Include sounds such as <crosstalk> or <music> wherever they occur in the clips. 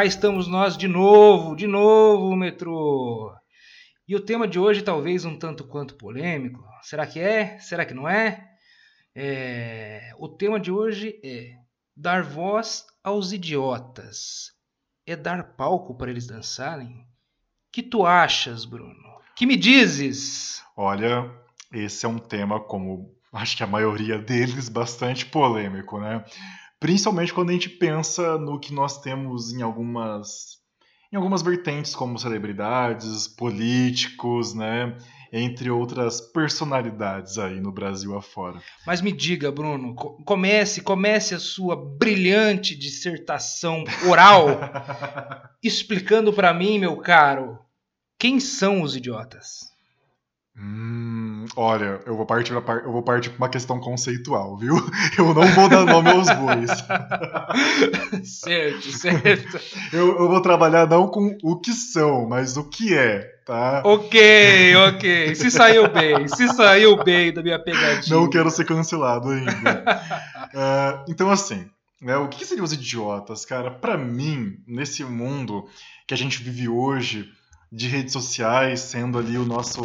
Cá estamos nós de novo, de novo, metrô. E o tema de hoje talvez um tanto quanto polêmico. Será que é? Será que não é? é... O tema de hoje é dar voz aos idiotas. É dar palco para eles dançarem? Que tu achas, Bruno? Que me dizes? Olha, esse é um tema, como acho que a maioria deles, bastante polêmico, né? Principalmente quando a gente pensa no que nós temos em algumas em algumas vertentes como celebridades, políticos, né, entre outras personalidades aí no Brasil afora. Mas me diga, Bruno, comece, comece a sua brilhante dissertação oral <laughs> explicando para mim, meu caro, quem são os idiotas? Hum, olha, eu vou partir pra, eu vou partir para uma questão conceitual, viu? <laughs> Eu não vou dar nome aos bois. <laughs> certo, certo. Eu, eu, vou trabalhar não com o que são, mas o que é, tá? Ok, ok. Se saiu bem, se saiu bem da minha pegadinha. Não quero ser cancelado ainda. uh, <laughs> então, assim, né, o que seriam os idiotas, cara? Para mim, nesse mundo que a gente vive hoje de redes sociais sendo ali o nosso,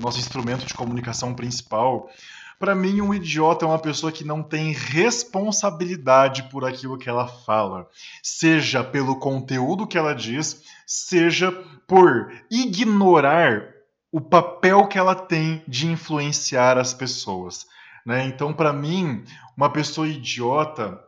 nosso instrumento de comunicação principal. Para mim, um idiota é uma pessoa que não tem responsabilidade por aquilo que ela fala, seja pelo conteúdo que ela diz, seja por ignorar o papel que ela tem de influenciar as pessoas. Né? Então, para mim, uma pessoa idiota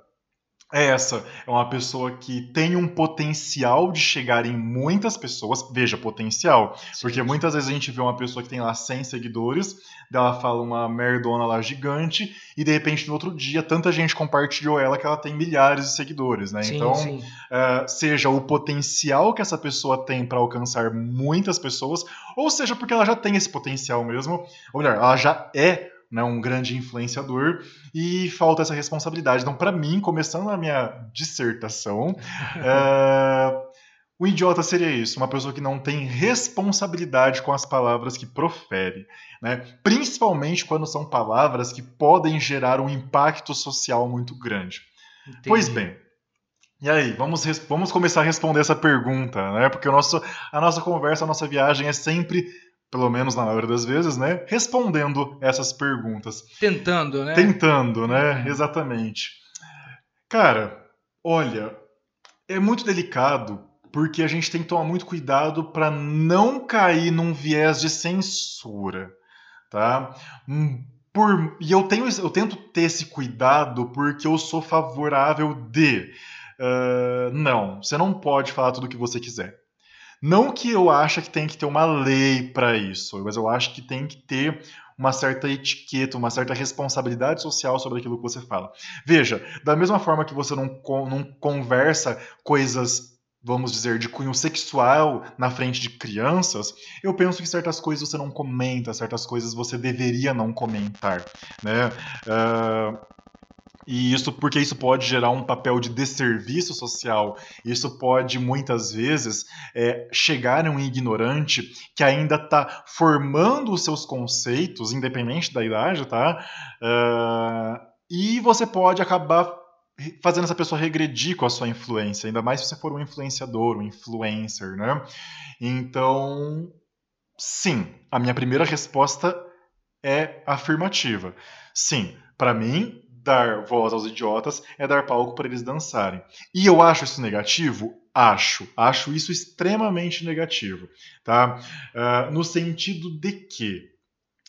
é essa. É uma pessoa que tem um potencial de chegar em muitas pessoas. Veja, potencial. Sim. Porque muitas vezes a gente vê uma pessoa que tem lá 100 seguidores, dela fala uma merdona lá gigante, e de repente no outro dia tanta gente compartilhou ela que ela tem milhares de seguidores, né? Sim, então, sim. Uh, seja o potencial que essa pessoa tem para alcançar muitas pessoas, ou seja porque ela já tem esse potencial mesmo, ou melhor, ela já é né, um grande influenciador, e falta essa responsabilidade. Então, para mim, começando a minha dissertação, é, <laughs> o idiota seria isso, uma pessoa que não tem responsabilidade com as palavras que profere, né? principalmente quando são palavras que podem gerar um impacto social muito grande. Entendi. Pois bem, e aí, vamos, vamos começar a responder essa pergunta, né? Porque o nosso, a nossa conversa, a nossa viagem é sempre pelo menos na maioria das vezes, né, respondendo essas perguntas. Tentando, né? Tentando, né? Exatamente. Cara, olha, é muito delicado porque a gente tem que tomar muito cuidado para não cair num viés de censura, tá? Hum, por, e eu tenho, eu tento ter esse cuidado porque eu sou favorável de, uh, não, você não pode falar tudo o que você quiser. Não que eu ache que tem que ter uma lei para isso, mas eu acho que tem que ter uma certa etiqueta, uma certa responsabilidade social sobre aquilo que você fala. Veja, da mesma forma que você não, não conversa coisas vamos dizer, de cunho sexual na frente de crianças, eu penso que certas coisas você não comenta, certas coisas você deveria não comentar, né? Uh, e isso porque isso pode gerar um papel de desserviço social. Isso pode muitas vezes é, chegar em um ignorante que ainda está formando os seus conceitos, independente da idade, tá? Uh, e você pode acabar fazendo essa pessoa regredir com a sua influência, ainda mais se você for um influenciador, um influencer, né? Então, sim, a minha primeira resposta é afirmativa. Sim, para mim, dar voz aos idiotas é dar palco para eles dançarem. E eu acho isso negativo? Acho. Acho isso extremamente negativo. Tá? Uh, no sentido de que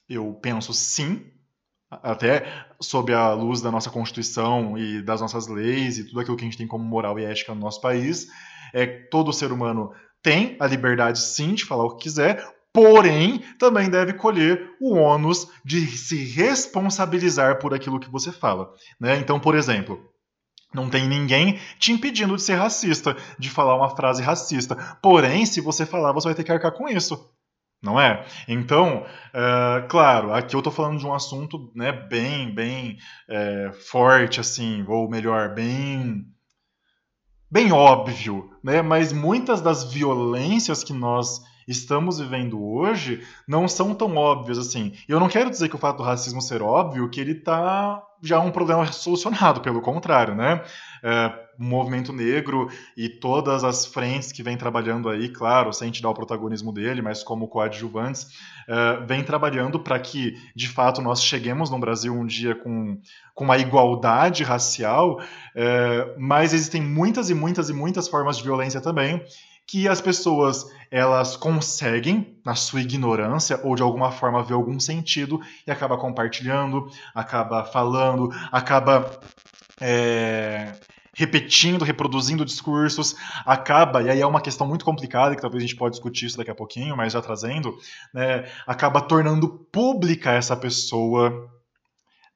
eu penso sim, até sob a luz da nossa Constituição e das nossas leis e tudo aquilo que a gente tem como moral e ética no nosso país, é todo ser humano tem a liberdade sim de falar o que quiser, porém também deve colher o ônus de se responsabilizar por aquilo que você fala. Né? Então, por exemplo, não tem ninguém te impedindo de ser racista, de falar uma frase racista. Porém, se você falar, você vai ter que arcar com isso. Não é? Então, uh, claro, aqui eu estou falando de um assunto né, bem, bem é, forte, assim, ou melhor, bem bem óbvio, né? Mas muitas das violências que nós estamos vivendo hoje não são tão óbvios assim. E eu não quero dizer que o fato do racismo ser óbvio que ele está já um problema solucionado, pelo contrário, né? É, o movimento negro e todas as frentes que vem trabalhando aí, claro, sem te dar o protagonismo dele, mas como coadjuvantes, é, vem trabalhando para que, de fato, nós cheguemos no Brasil um dia com, com uma igualdade racial, é, mas existem muitas e muitas e muitas formas de violência também, que as pessoas elas conseguem, na sua ignorância ou de alguma forma ver algum sentido e acaba compartilhando, acaba falando, acaba é, repetindo, reproduzindo discursos, acaba, e aí é uma questão muito complicada, que talvez a gente pode discutir isso daqui a pouquinho, mas já trazendo, né, acaba tornando pública essa pessoa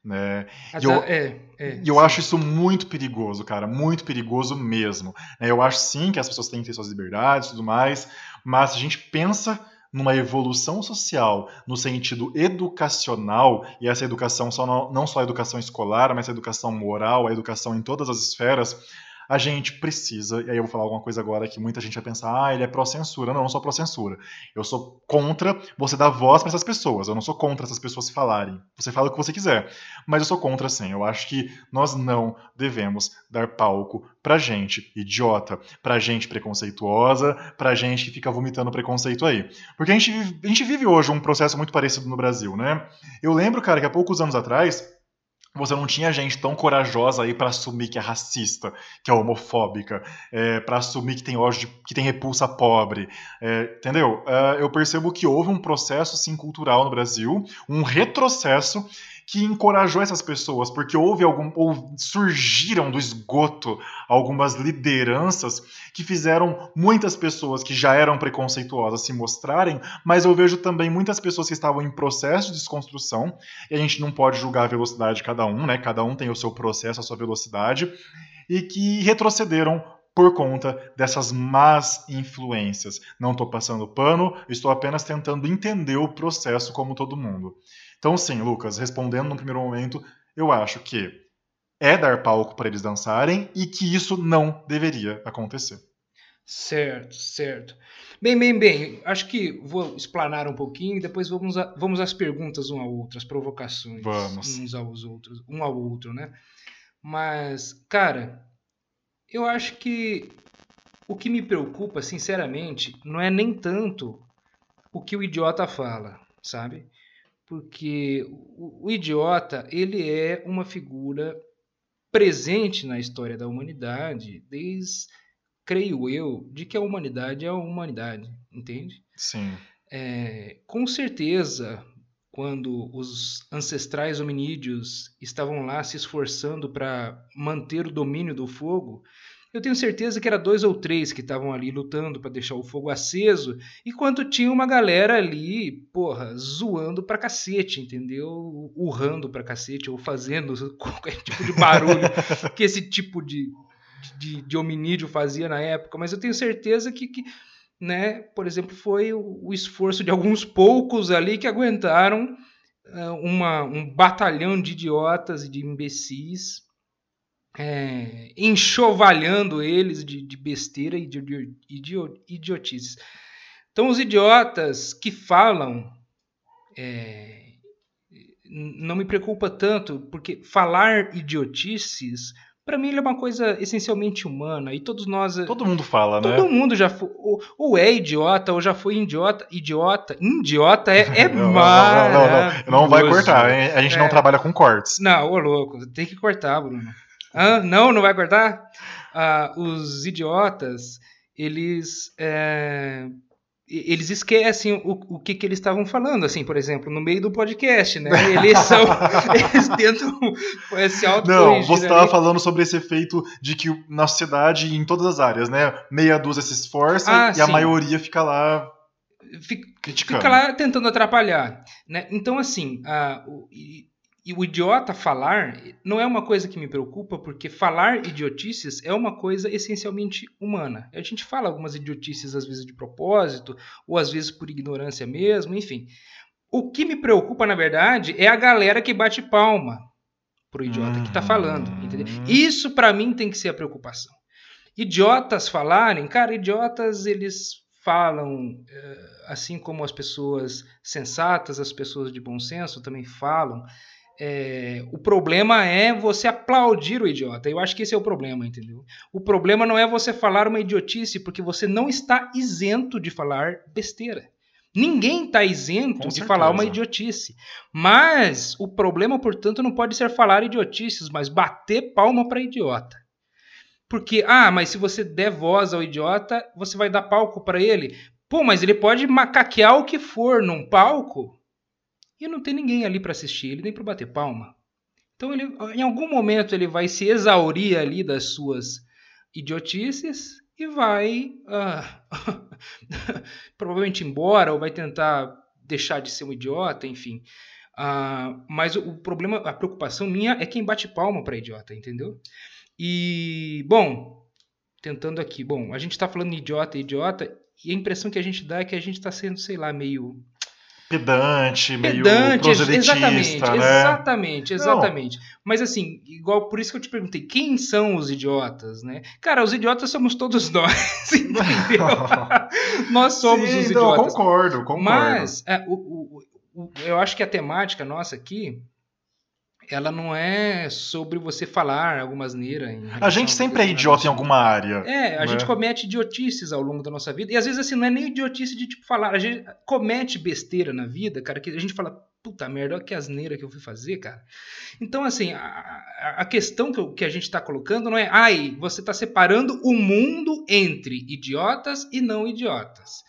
né? E eu, é, é, e eu acho isso muito perigoso, cara, muito perigoso mesmo. Né? Eu acho sim que as pessoas têm que ter suas liberdades e tudo mais, mas se a gente pensa numa evolução social no sentido educacional, e essa educação só não, não só a educação escolar, mas a educação moral, a educação em todas as esferas, a gente precisa, e aí eu vou falar alguma coisa agora que muita gente vai pensar, ah, ele é pró-censura. Não, eu não sou pró-censura. Eu sou contra você dar voz para essas pessoas. Eu não sou contra essas pessoas falarem. Você fala o que você quiser. Mas eu sou contra, sim. Eu acho que nós não devemos dar palco pra gente idiota, pra gente preconceituosa, pra gente que fica vomitando preconceito aí. Porque a gente, a gente vive hoje um processo muito parecido no Brasil, né? Eu lembro, cara, que há poucos anos atrás você não tinha gente tão corajosa aí para assumir que é racista, que é homofóbica, é, para assumir que tem ódio, que tem repulsa pobre, é, entendeu? É, eu percebo que houve um processo sim cultural no Brasil, um retrocesso que encorajou essas pessoas, porque houve algum, ou surgiram do esgoto algumas lideranças que fizeram muitas pessoas que já eram preconceituosas se mostrarem, mas eu vejo também muitas pessoas que estavam em processo de desconstrução, e a gente não pode julgar a velocidade de cada um, né? Cada um tem o seu processo, a sua velocidade, e que retrocederam por conta dessas más influências. Não estou passando pano, estou apenas tentando entender o processo como todo mundo. Então, sim, Lucas, respondendo no primeiro momento, eu acho que é dar palco para eles dançarem e que isso não deveria acontecer. Certo, certo. Bem, bem, bem. Acho que vou explanar um pouquinho e depois vamos, a, vamos às perguntas um ao outro, as provocações vamos. uns aos outros, um ao outro, né? Mas, cara, eu acho que o que me preocupa, sinceramente, não é nem tanto o que o idiota fala, sabe? porque o, o idiota ele é uma figura presente na história da humanidade desde creio eu, de que a humanidade é a humanidade, entende? Sim. É, com certeza, quando os ancestrais hominídeos estavam lá se esforçando para manter o domínio do fogo, eu tenho certeza que era dois ou três que estavam ali lutando para deixar o fogo aceso, enquanto tinha uma galera ali, porra, zoando pra cacete, entendeu? Urrando pra cacete, ou fazendo <laughs> qualquer tipo de barulho que esse tipo de, de, de, hominídeo fazia na época. Mas eu tenho certeza que, que né, por exemplo, foi o, esforço de alguns poucos ali que aguentaram uh, uma, um batalhão de idiotas e de imbecis é, enxovalhando eles de, de besteira e de, de, de, idiotices. Então, os idiotas que falam é, não me preocupa tanto, porque falar idiotices, para mim, ele é uma coisa essencialmente humana e todos nós. Todo mundo fala, todo né? Todo mundo já foi, ou, ou, é idiota, ou já foi idiota. Idiota, idiota é, é <laughs> não, não, não, não, não, vai cortar, a gente é. não trabalha com cortes. Não, ô louco, tem que cortar, Bruno. Ah, não, não vai cortar? Ah, os idiotas, eles. É, eles esquecem o, o que, que eles estavam falando, assim, por exemplo, no meio do podcast, né? Eles são. <laughs> eles tentam se auto Não, você estava falando sobre esse efeito de que na sociedade, em todas as áreas, né? Meia dúzia se esforça ah, e sim. a maioria fica lá. Fica, fica lá tentando atrapalhar. Né? Então, assim, a, o, e o idiota falar não é uma coisa que me preocupa, porque falar idiotices é uma coisa essencialmente humana. A gente fala algumas idiotices às vezes de propósito, ou às vezes por ignorância mesmo, enfim. O que me preocupa, na verdade, é a galera que bate palma pro idiota que está falando, entendeu? Isso para mim tem que ser a preocupação. Idiotas falarem, cara, idiotas eles falam, eh, assim como as pessoas sensatas, as pessoas de bom senso também falam. É, o problema é você aplaudir o idiota. Eu acho que esse é o problema, entendeu? O problema não é você falar uma idiotice, porque você não está isento de falar besteira. Ninguém está isento de falar uma idiotice. Mas o problema, portanto, não pode ser falar idiotices, mas bater palma para idiota. Porque, ah, mas se você der voz ao idiota, você vai dar palco para ele. Pô, mas ele pode macaquear o que for num palco e não tem ninguém ali para assistir, ele nem para bater palma. Então, ele, em algum momento, ele vai se exaurir ali das suas idiotices e vai uh, <laughs> provavelmente embora ou vai tentar deixar de ser um idiota, enfim. Uh, mas o, o, problema, a preocupação minha é quem bate palma para idiota, entendeu? E, bom, tentando aqui, bom, a gente está falando idiota, idiota, e a impressão que a gente dá é que a gente está sendo, sei lá, meio pedante, meio pedante, exatamente, né? exatamente, exatamente. Não. Mas assim, igual por isso que eu te perguntei, quem são os idiotas, né? Cara, os idiotas somos todos <laughs> nós, entendeu? <laughs> nós somos Sim, os idiotas. Não, concordo, concordo. Mas é, o, o, o, eu acho que a temática nossa aqui ela não é sobre você falar alguma asneira. A gente sempre é idiota em alguma área. É, a né? gente comete idiotices ao longo da nossa vida. E às vezes assim, não é nem idiotice de tipo falar. A gente comete besteira na vida, cara, que a gente fala, puta merda, olha que asneira que eu fui fazer, cara. Então, assim, a, a questão que, eu, que a gente está colocando não é, ai, você está separando o mundo entre idiotas e não idiotas.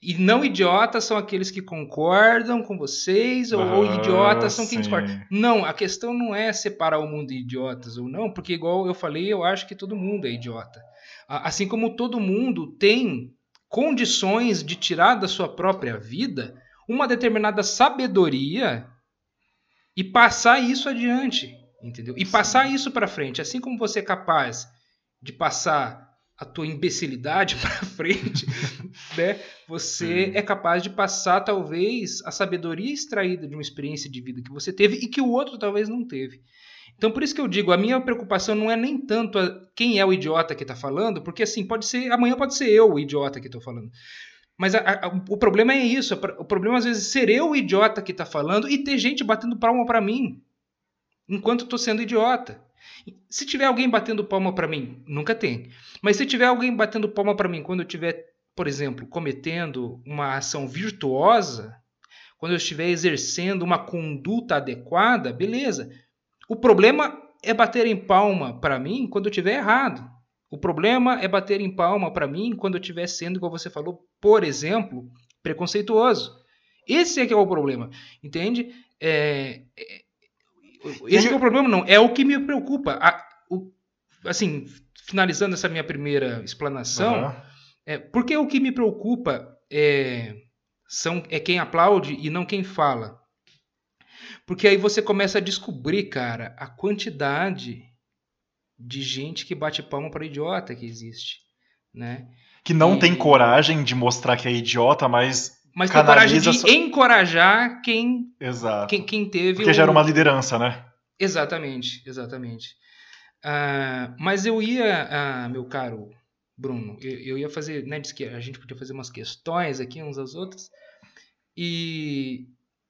E não idiotas são aqueles que concordam com vocês, ou, ah, ou idiotas são quem discorda. Não, a questão não é separar o mundo de idiotas ou não, porque, igual eu falei, eu acho que todo mundo é idiota. Assim como todo mundo tem condições de tirar da sua própria vida uma determinada sabedoria e passar isso adiante, entendeu? E passar isso para frente, assim como você é capaz de passar a tua imbecilidade para <laughs> frente, né? Você é capaz de passar talvez a sabedoria extraída de uma experiência de vida que você teve e que o outro talvez não teve. Então por isso que eu digo, a minha preocupação não é nem tanto quem é o idiota que está falando, porque assim pode ser amanhã pode ser eu o idiota que estou falando. Mas a, a, o problema é isso. O problema às vezes é ser eu o idiota que está falando e ter gente batendo palma para mim enquanto estou sendo idiota. Se tiver alguém batendo palma para mim, nunca tem. Mas se tiver alguém batendo palma para mim quando eu estiver, por exemplo, cometendo uma ação virtuosa, quando eu estiver exercendo uma conduta adequada, beleza. O problema é bater em palma para mim quando eu estiver errado. O problema é bater em palma para mim quando eu estiver sendo, igual você falou, por exemplo, preconceituoso. Esse é que é o problema, entende? É, é esse é o problema, não. É o que me preocupa. A, o, assim, finalizando essa minha primeira explanação, uhum. é, porque o que me preocupa é, são, é quem aplaude e não quem fala. Porque aí você começa a descobrir, cara, a quantidade de gente que bate palma para idiota que existe, né? Que não e... tem coragem de mostrar que é idiota, mas mas tem coragem de só... encorajar quem, Exato. quem, quem teve. Porque o... gera uma liderança, né? Exatamente, exatamente. Uh, mas eu ia, uh, meu caro Bruno, eu, eu, ia fazer, né, disse que a gente podia fazer umas questões aqui uns às outras, e,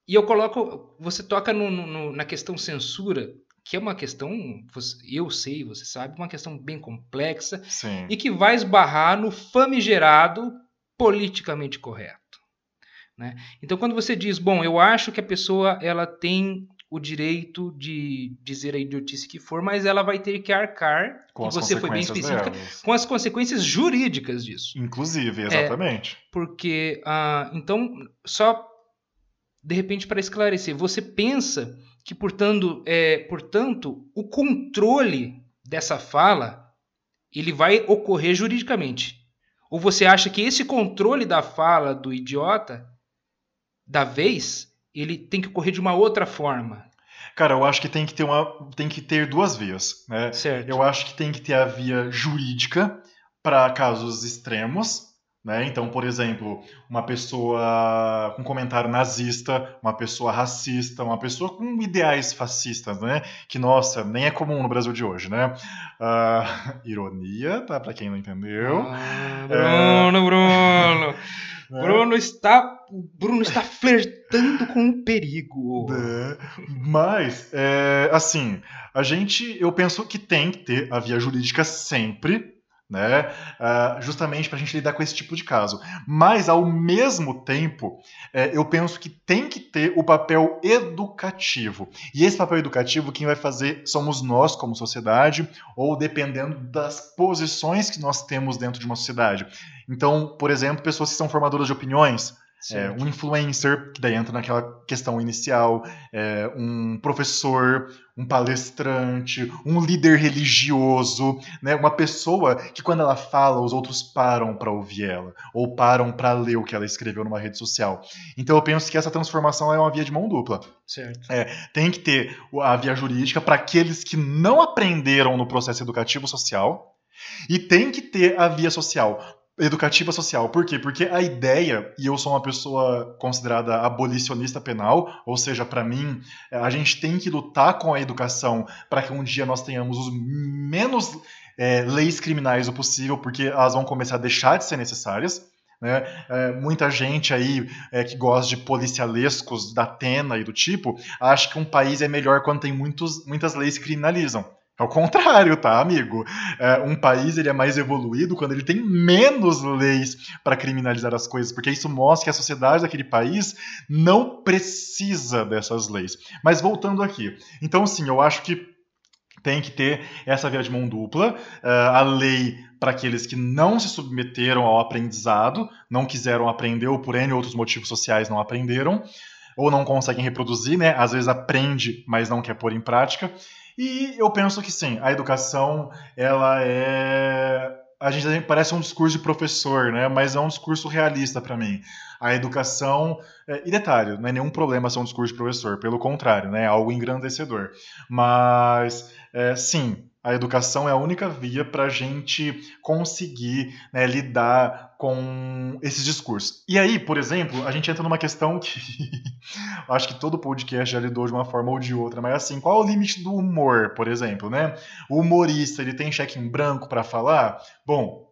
e eu coloco, você toca no, no, na questão censura, que é uma questão, eu sei, você sabe, uma questão bem complexa, Sim. e que vai esbarrar no famigerado politicamente correto. Né? Então, quando você diz, bom, eu acho que a pessoa ela tem o direito de dizer a idiotice que for, mas ela vai ter que arcar, com você foi bem específica, delas. com as consequências jurídicas disso. Inclusive, exatamente. É, porque, ah, então, só de repente para esclarecer, você pensa que, portanto, é, portanto, o controle dessa fala ele vai ocorrer juridicamente? Ou você acha que esse controle da fala do idiota da vez, ele tem que ocorrer de uma outra forma. Cara, eu acho que tem que ter uma, tem que ter duas vias, né? Certo. Eu acho que tem que ter a via jurídica para casos extremos, Né? Então, por exemplo, uma pessoa com comentário nazista, uma pessoa racista, uma pessoa com ideais fascistas, né? Que, nossa, nem é comum no Brasil de hoje, né? Uh, <laughs> ironia, tá? Para quem não entendeu. Ah, Bruno, é... Bruno! <laughs> Né? Bruno está, Bruno está flertando com o perigo. É, mas, é, assim, a gente, eu penso que tem que ter a via jurídica sempre, né? Uh, justamente para a gente lidar com esse tipo de caso. Mas, ao mesmo tempo, é, eu penso que tem que ter o papel educativo. E esse papel educativo, quem vai fazer somos nós, como sociedade, ou dependendo das posições que nós temos dentro de uma sociedade. Então, por exemplo, pessoas que são formadoras de opiniões é, um influencer, que daí entra naquela questão inicial, é, um professor, um palestrante, um líder religioso, né, uma pessoa que quando ela fala, os outros param para ouvir ela, ou param para ler o que ela escreveu numa rede social. Então eu penso que essa transformação é uma via de mão dupla. Certo. É, tem que ter a via jurídica para aqueles que não aprenderam no processo educativo social, e tem que ter a via social educativa social. Por quê? Porque a ideia, e eu sou uma pessoa considerada abolicionista penal, ou seja, para mim, a gente tem que lutar com a educação para que um dia nós tenhamos os menos é, leis criminais o possível, porque elas vão começar a deixar de ser necessárias. Né? É, muita gente aí é, que gosta de policialescos da Atena e do tipo acha que um país é melhor quando tem muitos, muitas leis que criminalizam. Ao contrário, tá, amigo? É, um país ele é mais evoluído quando ele tem menos leis para criminalizar as coisas, porque isso mostra que a sociedade daquele país não precisa dessas leis. Mas voltando aqui, então sim, eu acho que tem que ter essa via de mão dupla, uh, a lei para aqueles que não se submeteram ao aprendizado, não quiseram aprender ou por N outros motivos sociais não aprenderam, ou não conseguem reproduzir, né? Às vezes aprende, mas não quer pôr em prática. E eu penso que sim, a educação, ela é. A gente parece um discurso de professor, né? Mas é um discurso realista para mim. A educação. É, e detalhe, não é nenhum problema ser um discurso de professor, pelo contrário, né? É algo engrandecedor. Mas, é, sim, a educação é a única via para a gente conseguir né, lidar com esses discursos. E aí, por exemplo, a gente entra numa questão que <laughs> acho que todo podcast já lidou de uma forma ou de outra, mas assim, qual é o limite do humor, por exemplo, né? O humorista, ele tem cheque em branco para falar? Bom,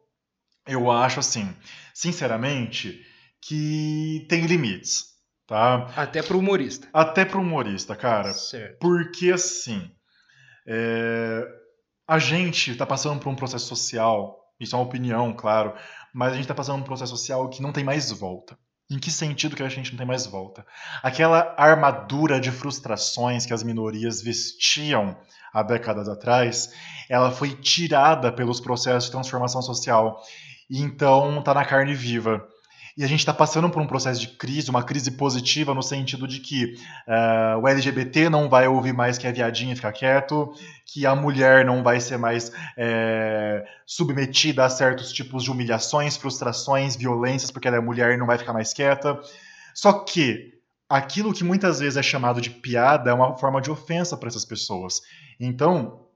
eu acho assim, sinceramente, que tem limites, tá? Até para humorista. Até para humorista, cara. Certo. Porque assim, é a gente está passando por um processo social, isso é uma opinião, claro, mas a gente está passando por um processo social que não tem mais volta. Em que sentido que a gente não tem mais volta? Aquela armadura de frustrações que as minorias vestiam há décadas atrás, ela foi tirada pelos processos de transformação social. E então está na carne viva. E a gente está passando por um processo de crise, uma crise positiva, no sentido de que uh, o LGBT não vai ouvir mais que a viadinha e ficar quieto, que a mulher não vai ser mais é, submetida a certos tipos de humilhações, frustrações, violências, porque ela é mulher e não vai ficar mais quieta. Só que aquilo que muitas vezes é chamado de piada é uma forma de ofensa para essas pessoas. Então,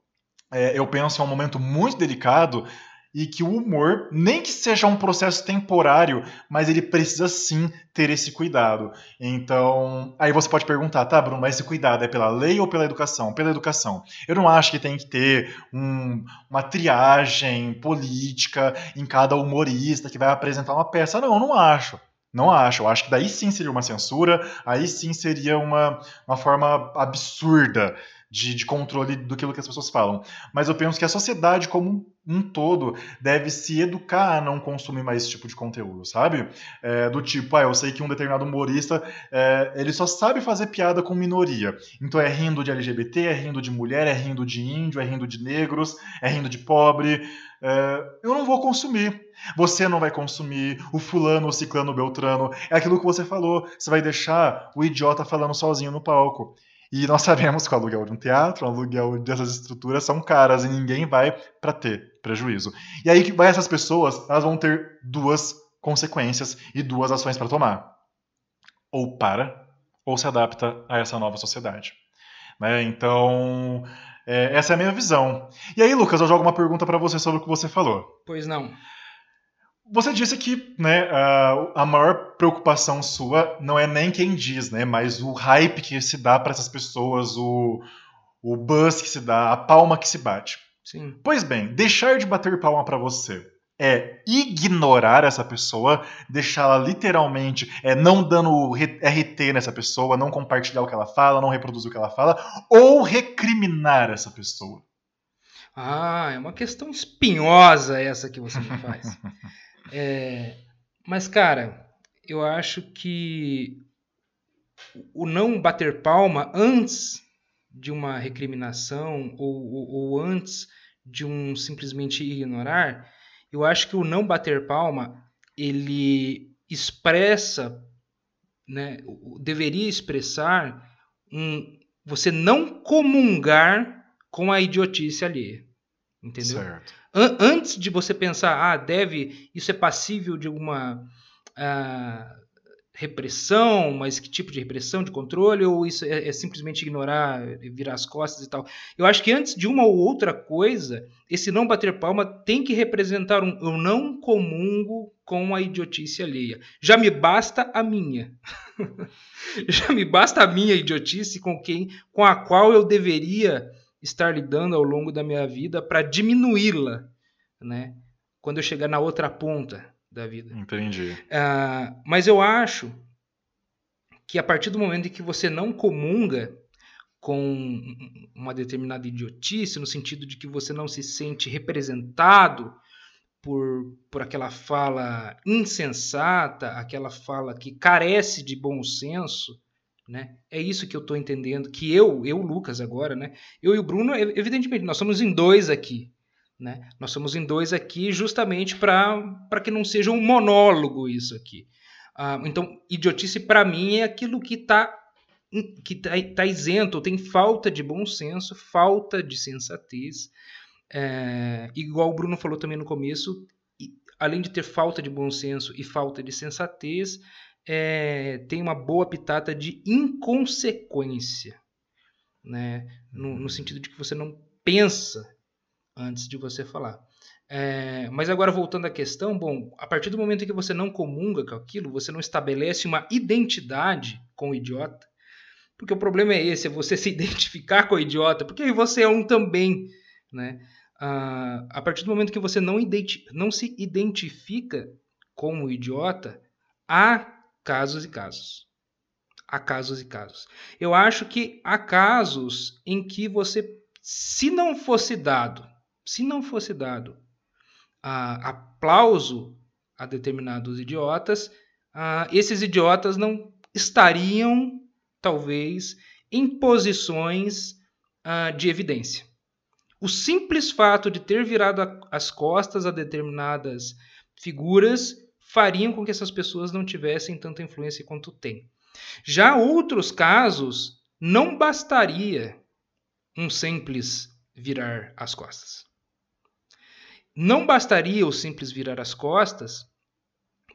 é, eu penso é um momento muito delicado e que o humor, nem que seja um processo temporário, mas ele precisa sim ter esse cuidado. Então, aí você pode perguntar, tá, Bruno, mas esse cuidado é pela lei ou pela educação? Pela educação. Eu não acho que tem que ter um, uma triagem política em cada humorista que vai apresentar uma peça. Não, não acho. Não acho. Eu acho que daí sim seria uma censura, aí sim seria uma, uma forma absurda de, de controle do que, as pessoas falam. Mas eu penso que a sociedade como um todo deve se educar a não consumir mais esse tipo de conteúdo, sabe? É, do tipo, ah, eu sei que um determinado humorista é, ele só sabe fazer piada com minoria. Então é rindo de LGBT, é rindo de mulher, é rindo de índio, é rindo de negros, é rindo de pobre. É, eu não vou consumir. Você não vai consumir, o fulano, o ciclano, o beltrano. É aquilo que você falou. Você vai deixar o idiota falando sozinho no palco. E nós sabemos que o aluguel de um teatro, o aluguel dessas estruturas são caras e ninguém vai para ter prejuízo. E aí que vai essas pessoas, elas vão ter duas consequências e duas ações para tomar. Ou para, ou se adapta a essa nova sociedade. Né? Então, é, essa é a minha visão. E aí, Lucas, eu jogo uma pergunta para você sobre o que você falou. Pois não. Você disse que né, a, maior preocupação sua não é nem quem diz, né, mas o hype que se dá para essas pessoas, o, o buzz que se dá, a palma que se bate. Sim. Pois bem, deixar de bater palma para você é ignorar essa pessoa, deixá-la literalmente é, não dando RT nessa pessoa, não compartilhar o que ela fala, não reproduzir o que ela fala, ou recriminar essa pessoa. Ah, é uma questão espinhosa essa que você me faz. <laughs> é, mas, cara, eu acho que o não bater palma antes de uma recriminação ou, ou, ou antes de um simplesmente ignorar eu acho que o não bater palma ele expressa, né, deveria expressar um, você não comungar com a idiotice alheia. Entendeu? Certo. An antes de você pensar, ah, deve, isso é passível de uma uh, repressão, mas que tipo de repressão, de controle, ou isso é, é, simplesmente ignorar, virar as costas e tal. Eu acho que antes de uma ou outra coisa, esse não bater palma tem que representar um eu não comungo com a idiotice alheia. Já me basta a minha. <laughs> Já me basta a minha idiotice com quem com a qual eu deveria estar lidando ao longo da minha vida para diminuí-la, né? Quando eu chegar na outra ponta, da vida. Entendi. Uh, mas eu acho que a partir do momento em que você não comunga com uma determinada idiotice, no sentido de que você não se sente representado por, por aquela fala insensata, aquela fala que carece de bom senso, né? É isso que eu estou entendendo, que eu, eu Lucas agora, né? Eu e o Bruno, evidentemente, nós somos em dois aqui, né? Nós somos em dois aqui justamente para que não seja um monólogo isso aqui. Ah, então, idiotice para mim é aquilo que está que tá, tá isento, tem falta de bom senso, falta de sensatez. É, igual o Bruno falou também no começo, além de ter falta de bom senso e falta de sensatez, é, tem uma boa pitata de inconsequência, né? no, no sentido de que você não pensa antes de você falar. É, mas agora voltando à questão, bom, a partir do momento em que você não comunga com aquilo, você não estabelece uma identidade com o idiota, porque o problema é esse, é você <laughs> se identificar com o idiota, porque você é um também, né? Ah, a partir do momento que você não, não se identifica com o idiota, há casos e casos. Há casos e casos. Eu acho que há casos em que você, se não fosse dado se não fosse dado aplauso a determinados idiotas, esses idiotas não estariam, talvez, em posições de evidência. O simples fato de ter virado as costas a determinadas figuras fariam com que essas pessoas não tivessem tanta influência quanto têm. Já outros casos, não bastaria um simples virar as costas. Não bastaria o simples virar as costas,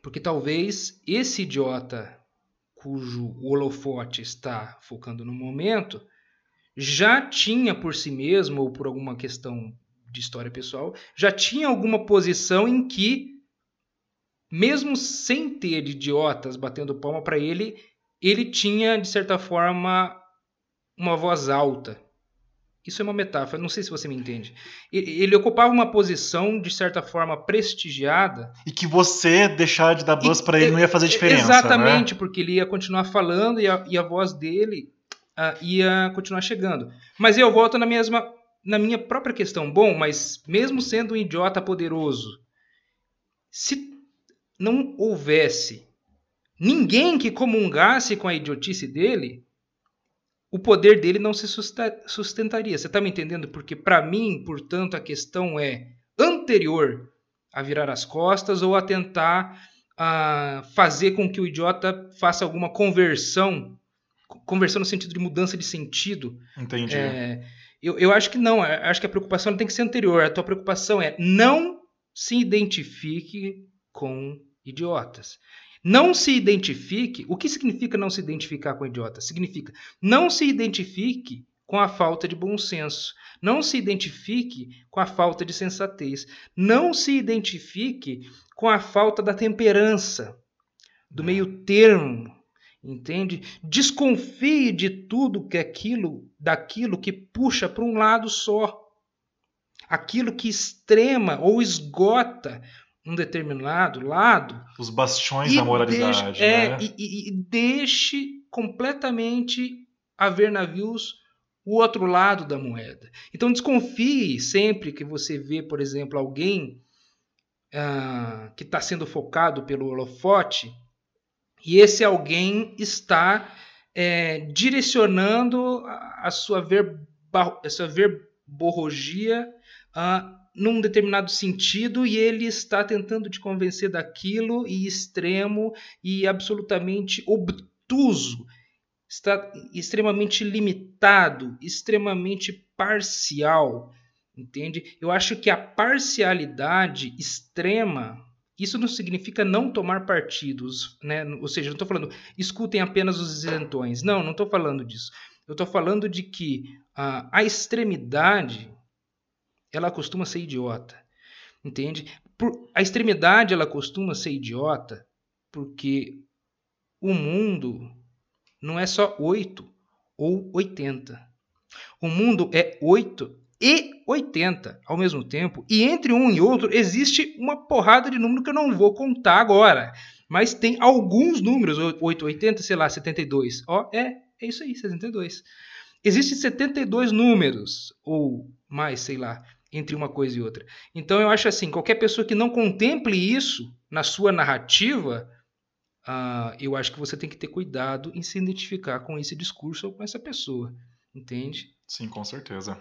porque talvez esse idiota cujo holofote está focando no momento já tinha por si mesmo ou por alguma questão de história pessoal, já tinha alguma posição em que mesmo sem ter idiotas batendo palma para ele, ele tinha de certa forma uma voz alta isso é uma metáfora, não sei se você me entende. Ele ocupava uma posição, de certa forma, prestigiada. E que você deixar de dar buzz para ele não ia fazer diferença. Exatamente, né? porque ele ia continuar falando e a, e a voz dele uh, ia continuar chegando. Mas eu volto na, mesma, na minha própria questão. Bom, mas mesmo sendo um idiota poderoso, se não houvesse ninguém que comungasse com a idiotice dele, o poder dele não se sustentaria. Você está me entendendo? Porque para mim, portanto, a questão é anterior a virar as costas ou a tentar uh, fazer com que o idiota faça alguma conversão, conversão no sentido de mudança de sentido. Entendi. É, eu, eu acho que não. Acho que a preocupação tem que ser anterior. A tua preocupação é não se identifique com idiotas. Não se identifique. O que significa não se identificar com o idiota? Significa não se identifique com a falta de bom senso. Não se identifique com a falta de sensatez. Não se identifique com a falta da temperança, do meio termo, entende? Desconfie de tudo que aquilo, daquilo que puxa para um lado só. Aquilo que extrema ou esgota um determinado lado. Os bastiões da moralidade. Deixe, é, né? e, e, deixe completamente haver navios o outro lado da moeda. Então desconfie sempre que você vê, por exemplo, alguém ah, que está sendo focado pelo holofote e esse alguém está é, direcionando a, sua, verba, a sua verborrogia num determinado sentido e ele está tentando te convencer daquilo e extremo e absolutamente obtuso está extremamente limitado, extremamente parcial, entende? Eu acho que a parcialidade extrema, isso não significa não tomar partidos, né? Ou seja, não estou falando escutem apenas os isentões. Não, não estou falando disso. Eu estou falando de que a, a extremidade ela costuma ser idiota, entende? Por, a extremidade ela costuma ser idiota porque o mundo não é só 8 ou 80. O mundo é 8 e 80 ao mesmo tempo, e entre um e outro existe uma porrada de número que eu não vou contar agora, mas tem alguns números, 8, 80, sei lá, 72. Ó, é, é isso aí, 72. Existem 72 números, ou mais, sei lá, entre uma coisa e outra. Então eu acho assim, qualquer pessoa que não contemple isso na sua narrativa, uh, eu acho que você tem que ter cuidado em se identificar com esse discurso ou com essa pessoa, entende? Sim, com certeza.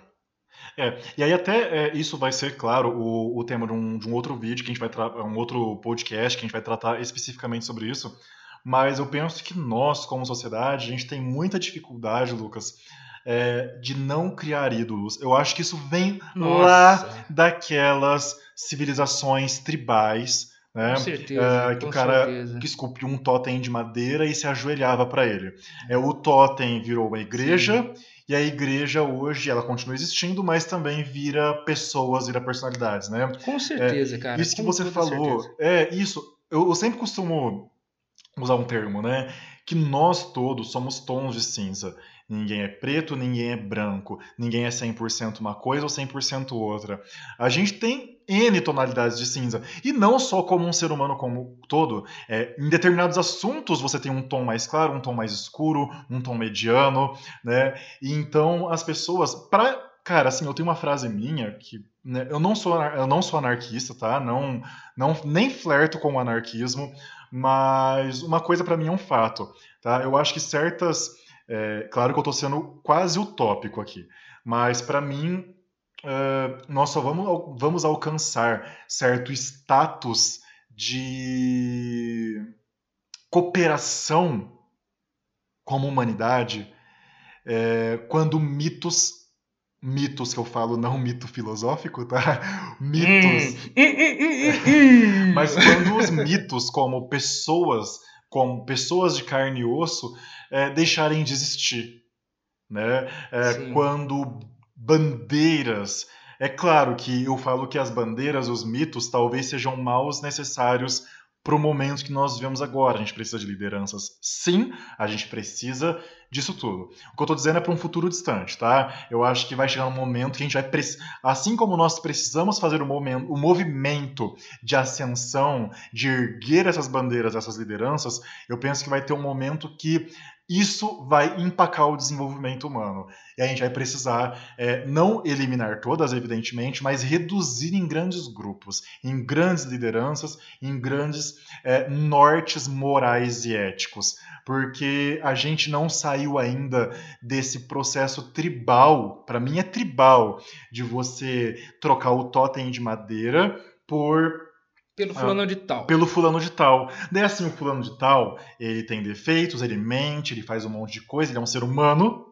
É, e aí até é, isso vai ser, claro, o, o tema de um, de um outro vídeo que a gente vai um outro podcast que a gente vai tratar especificamente sobre isso. Mas eu penso que nós, como sociedade, a gente tem muita dificuldade, Lucas, é, de não criar ídolos. Eu acho que isso vem Nossa. lá daquelas civilizações tribais né? Com certeza. É, que o cara certeza. que esculpiu um totem de madeira e se ajoelhava para ele. É, o totem virou uma igreja. Sim. E a igreja hoje, ela continua existindo, mas também vira pessoas, vira personalidades, né? Com certeza, é, cara. Isso que Com você falou, certeza. é isso. Eu, eu sempre costumo usar um termo, né? Que nós todos somos tons de cinza. Ninguém é preto, ninguém é branco, ninguém é 100% uma coisa ou 100% outra. A gente tem N tonalidades de cinza. E não só como um ser humano como todo. É, em determinados assuntos você tem um tom mais claro, um tom mais escuro, um tom mediano, né? E então as pessoas. Pra, cara, assim, eu tenho uma frase minha que. Né, eu, não sou, eu não sou anarquista, tá? Não, não, nem flerto com o anarquismo, mas uma coisa para mim é um fato, tá? Eu acho que certas é, claro que eu estou sendo quase utópico aqui, mas para mim uh, nós só vamos, vamos alcançar certo status de cooperação como humanidade é, quando mitos mitos que eu falo, não mito filosófico, tá? <laughs> Mitos. Hum. <laughs> Mas quando os mitos, como pessoas, como pessoas de carne e osso, é, deixarem de existir. Né? É, quando bandeiras. É claro que eu falo que as bandeiras, os mitos, talvez sejam maus necessários para o momento que nós vivemos agora. A gente precisa de lideranças, sim, a gente precisa disso tudo. O que eu estou dizendo é para um futuro distante, tá? Eu acho que vai chegar um momento que a gente vai assim como nós precisamos fazer o, momento, o movimento de ascensão, de erguer essas bandeiras, essas lideranças, eu penso que vai ter um momento que isso vai empacar o desenvolvimento humano. E a gente vai precisar é, não eliminar todas, evidentemente, mas reduzir em grandes grupos, em grandes lideranças, em grandes é, nortes morais e éticos. Porque a gente não saiu ainda desse processo tribal, para mim é tribal, de você trocar o totem de madeira por pelo ah, fulano ah, de tal. Pelo fulano de tal. Daí assim, o fulano de tal, ele tem defeitos, ele mente, ele faz um monte de coisa, ele é um ser humano.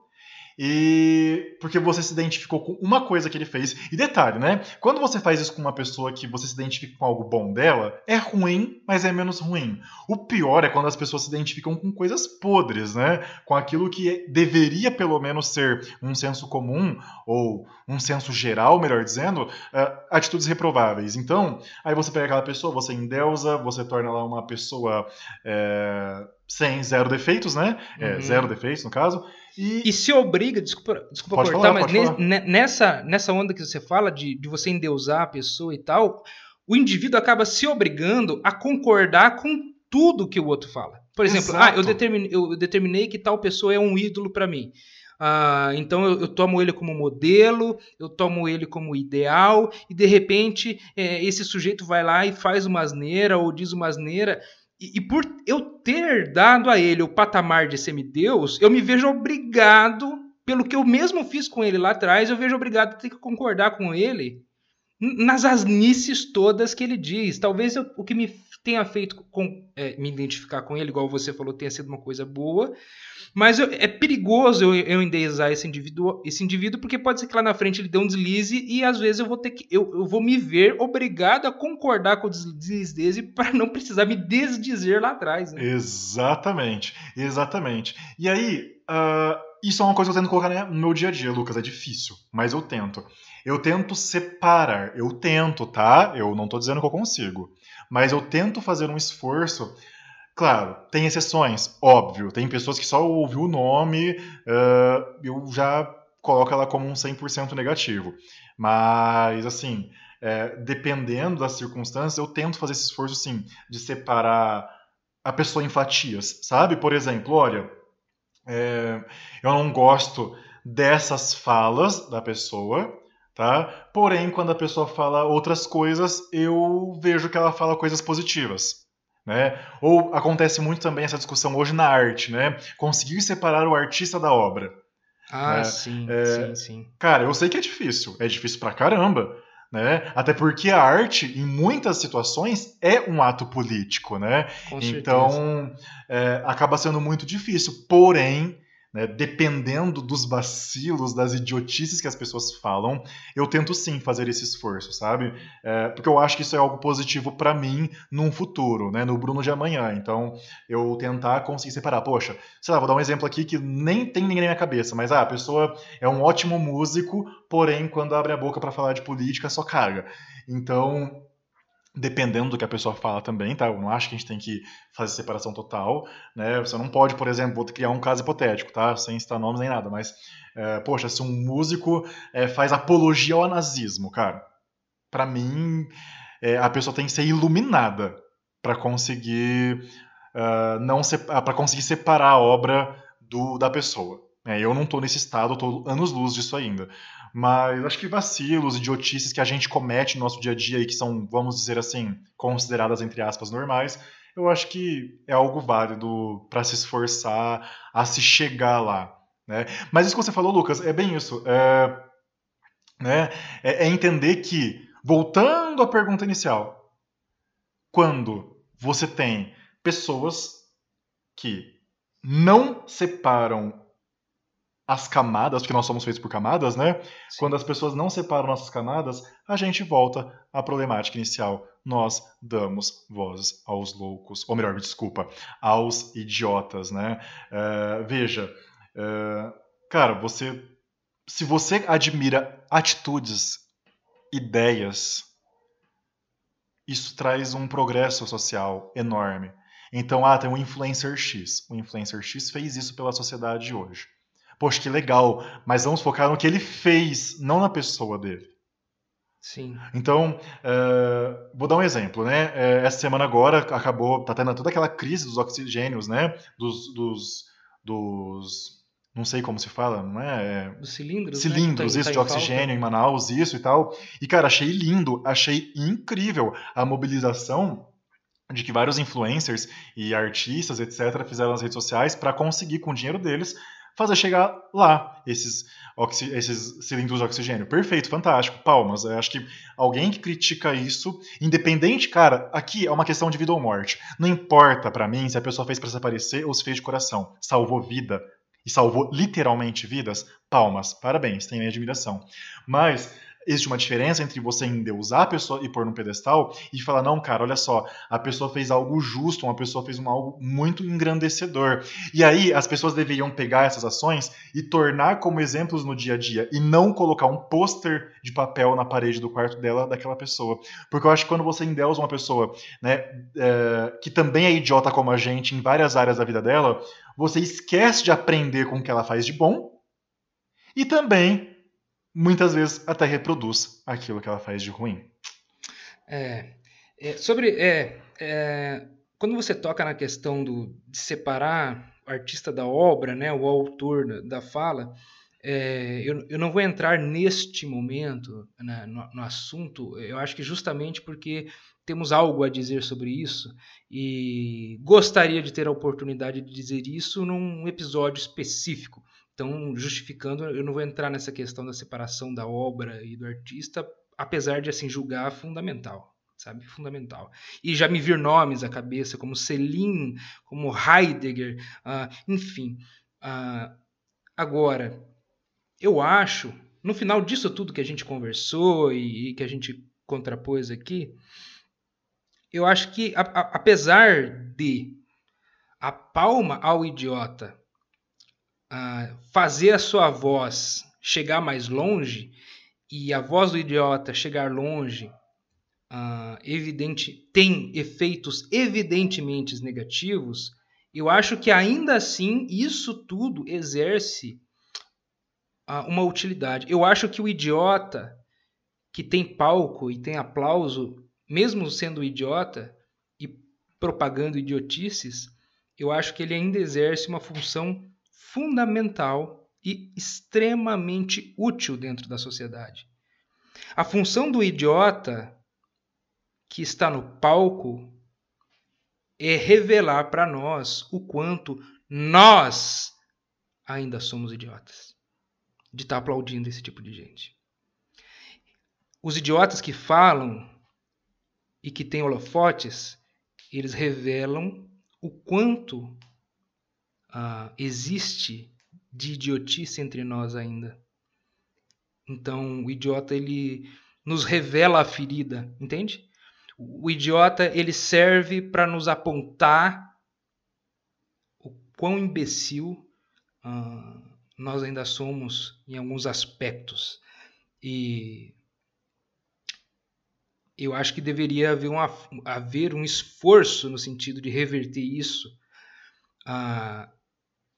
E porque você se identificou com uma coisa que ele fez. E detalhe, né? Quando você faz isso com uma pessoa que você se identifica com algo bom dela, é ruim, mas é menos ruim. O pior é quando as pessoas se identificam com coisas podres, né? Com aquilo que deveria pelo menos ser um senso comum ou um senso geral, melhor dizendo, uh, atitudes reprováveis. Então, aí você pega aquela pessoa, você endeusa, você torna ela uma pessoa é, sem zero defeitos, né? É, uhum. Zero defeitos, no caso. E, e se obriga, desculpa, desculpa cortar, falar, mas ne, nessa, nessa onda que você fala de, de você endeusar a pessoa e tal, o indivíduo acaba se obrigando a concordar com tudo que o outro fala. Por exemplo, ah, eu, determinei, eu determinei que tal pessoa é um ídolo para mim. Ah, então eu, eu, tomo ele como modelo, eu tomo ele como ideal, e de repente é, esse sujeito vai lá e faz uma asneira ou diz uma asneira e, e, por eu ter dado a ele o patamar de semideus, eu me vejo obrigado, pelo que eu mesmo fiz com ele lá atrás, eu vejo obrigado a ter que concordar com ele nas asnices todas que ele diz. Talvez eu, o que me tenha feito com, é, me identificar com ele, igual você falou, tenha sido uma coisa boa, mas eu, é perigoso eu, eu endeusar esse indivíduo, esse indivíduo, porque pode ser que lá na frente ele dê um deslize e às vezes eu vou ter que. Eu, eu vou me ver obrigado a concordar com o deslize dele <laughs> para não precisar me desdizer lá atrás. Né? Exatamente, exatamente. E aí, uh, isso é uma coisa que eu tento colocar né, no meu dia a dia, Lucas. É difícil, mas eu tento. Eu tento separar, eu tento, tá? Eu não tô dizendo que eu consigo. Mas eu tento fazer um esforço Claro, tem exceções, óbvio. Tem pessoas que só ouviu o nome, uh, eu já coloco ela como um 100% negativo. Mas, assim, é, dependendo das circunstâncias, eu tento fazer esse esforço, sim, de separar a pessoa em fatias, sabe? Por exemplo, olha, é, eu não gosto dessas falas da pessoa, tá? Porém, quando a pessoa fala outras coisas, eu vejo que ela fala coisas positivas. Né? Ou acontece muito também essa discussão hoje na arte, né? Conseguir separar o artista da obra. Ah, né? sim, é, sim, sim. Cara, eu sei que é difícil, é difícil pra caramba, né? Até porque a arte, em muitas situações, é um ato político, né? Com então, é, acaba sendo muito difícil. Porém, né, dependendo dos vacilos, das idiotices que as pessoas falam, eu tento sim fazer esse esforço, sabe? É, porque eu acho que isso é algo positivo para mim num futuro, né, no Bruno de amanhã. Então, eu tentar conseguir separar. Poxa, sei lá, vou dar um exemplo aqui que nem tem ninguém na minha cabeça, mas ah, a pessoa é um ótimo músico, porém, quando abre a boca para falar de política, só carga. Então, dependendo do que a pessoa fala também, tá? Eu não acho que a gente tem que fazer separação total, né? Você não pode, por exemplo, vou criar um caso hipotético, tá? Sem citar nomes nem nada, mas, é, poxa, se um músico é, faz apologia ao nazismo, cara, para mim, é, a pessoa tem que ser iluminada para conseguir uh, não para conseguir separar a obra do, da pessoa. É, eu não estou nesse estado, estou anos luz disso ainda. Mas acho que vacilos, idiotices que a gente comete no nosso dia a dia e que são, vamos dizer assim, consideradas entre aspas normais, eu acho que é algo válido para se esforçar a se chegar lá. Né? Mas isso que você falou, Lucas, é bem isso. É, né, é, é entender que, voltando à pergunta inicial, quando você tem pessoas que não separam as camadas, porque nós somos feitos por camadas, né? Sim. Quando as pessoas não separam nossas camadas, a gente volta à problemática inicial. Nós damos vozes aos loucos, ou melhor, desculpa, aos idiotas, né? Uh, veja, uh, cara, você, se você admira atitudes, ideias, isso traz um progresso social enorme. Então, ah, tem um influencer X. O influencer X fez isso pela sociedade de hoje poxa, que legal, mas vamos focar no que ele fez, não na pessoa dele. Sim. Então, uh, vou dar um exemplo, né? Uh, essa semana agora acabou, tá tendo toda aquela crise dos oxigênios, né? Dos, dos, dos não sei como se fala, não é? Os cilindros. Cilindros, né? isso, tá de oxigênio falta. em Manaus, isso e tal. E, cara, achei lindo, achei incrível a mobilização de que vários influencers e artistas, etc., fizeram nas redes sociais para conseguir, com o dinheiro deles, fazer chegar lá esses, esses cilindros de oxigênio. Perfeito, fantástico, palmas. Eu acho que alguém que critica isso, independente, cara, aqui é uma questão de vida ou morte. Não importa para mim se a pessoa fez para desaparecer ou se fez de coração. Salvou vida. e salvou literalmente vidas, palmas, parabéns, tem minha admiração. Mas existe uma diferença entre você endeusar a pessoa e pôr no pedestal e falar, não, cara, olha só, a pessoa fez algo justo, uma pessoa fez um algo muito engrandecedor. E aí as pessoas deveriam pegar essas ações e tornar como exemplos no dia a dia e não colocar um pôster de papel na parede do quarto dela daquela pessoa. Porque eu acho que quando você endeusa uma pessoa né, é, que também é idiota como a gente em várias áreas da vida dela, você esquece de aprender com o que ela faz de bom e também muitas vezes até reproduz aquilo que ela faz de ruim. É, é sobre é, é, quando você toca na questão do, de separar o artista da obra, né, o autor da, fala, é, eu, eu, não vou entrar neste momento né, no, no, assunto. Eu acho que justamente porque temos algo a dizer sobre isso e gostaria de ter a oportunidade de dizer isso num episódio específico. Então, justificando, eu não vou entrar nessa questão da separação da obra e do artista, apesar de assim julgar fundamental, sabe? Fundamental. E já me vir nomes à cabeça como Celine, como Heidegger, uh, enfim. Uh, agora, eu acho, no final disso tudo que a gente conversou e, e que a gente contrapôs aqui, eu acho que a, a, apesar de a palma ao idiota fazer a sua voz chegar mais longe e a voz do idiota chegar longe uh, evidente tem efeitos evidentemente negativos, eu acho que ainda assim isso tudo exerce uh, uma utilidade. Eu acho que o idiota que tem palco e tem aplauso, mesmo sendo idiota e propagando idiotices, eu acho que ele ainda exerce uma função fundamental e extremamente útil dentro da sociedade. A função do idiota que está no palco é revelar para nós o quanto nós ainda somos idiotas de estar tá aplaudindo esse tipo de gente. Os idiotas que falam e que têm holofotes, eles revelam o quanto uh, existe de idiotice entre nós ainda. Então, o idiota ele nos revela a ferida, entende? O idiota ele serve para nos apontar o quão imbecil uh, nós ainda somos em alguns aspectos. E eu acho que deveria haver, haver um esforço no sentido de reverter isso. Uh,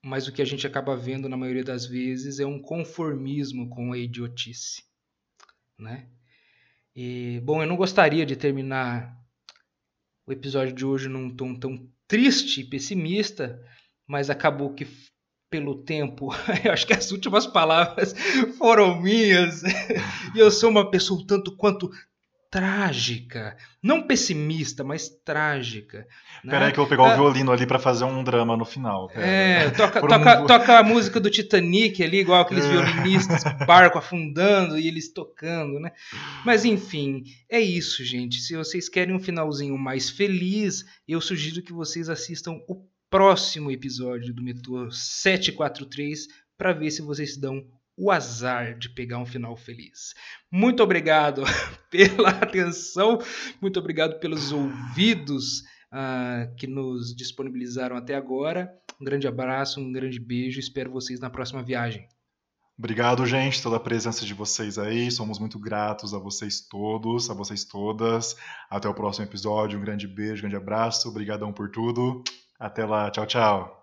mas o que a gente acaba vendo na maioria das vezes é um conformismo com a idiotice, né? E, bom, eu não gostaria de terminar o episódio de hoje num tom tão triste e pessimista, mas acabou que pelo tempo, <laughs> eu acho que as últimas palavras foram minhas. <laughs> e eu sou uma pessoa tanto quanto trágica. Não pessimista, mas trágica. Né? Peraí que eu vou pegar o ah, violino ali para fazer um drama no final. É, toca, <laughs> toca, um... toca, a música do Titanic ali, igual aqueles é. violinistas, barco afundando e eles tocando, né? Mas enfim, é isso, gente. Se vocês querem um finalzinho mais feliz, eu sugiro que vocês assistam o próximo episódio do Metrô 743 para ver se vocês dão o azar de pegar um final feliz. Muito obrigado <laughs> pela atenção, muito obrigado pelos ouvidos uh, que nos disponibilizaram até agora. Um grande abraço, um grande beijo, espero vocês na próxima viagem. Obrigado, gente, toda a presença de vocês aí. Somos muito gratos a vocês todos, a vocês todas. Até o próximo episódio. Um grande beijo, um grande abraço. Obrigadão por tudo. Até lá. Tchau, tchau.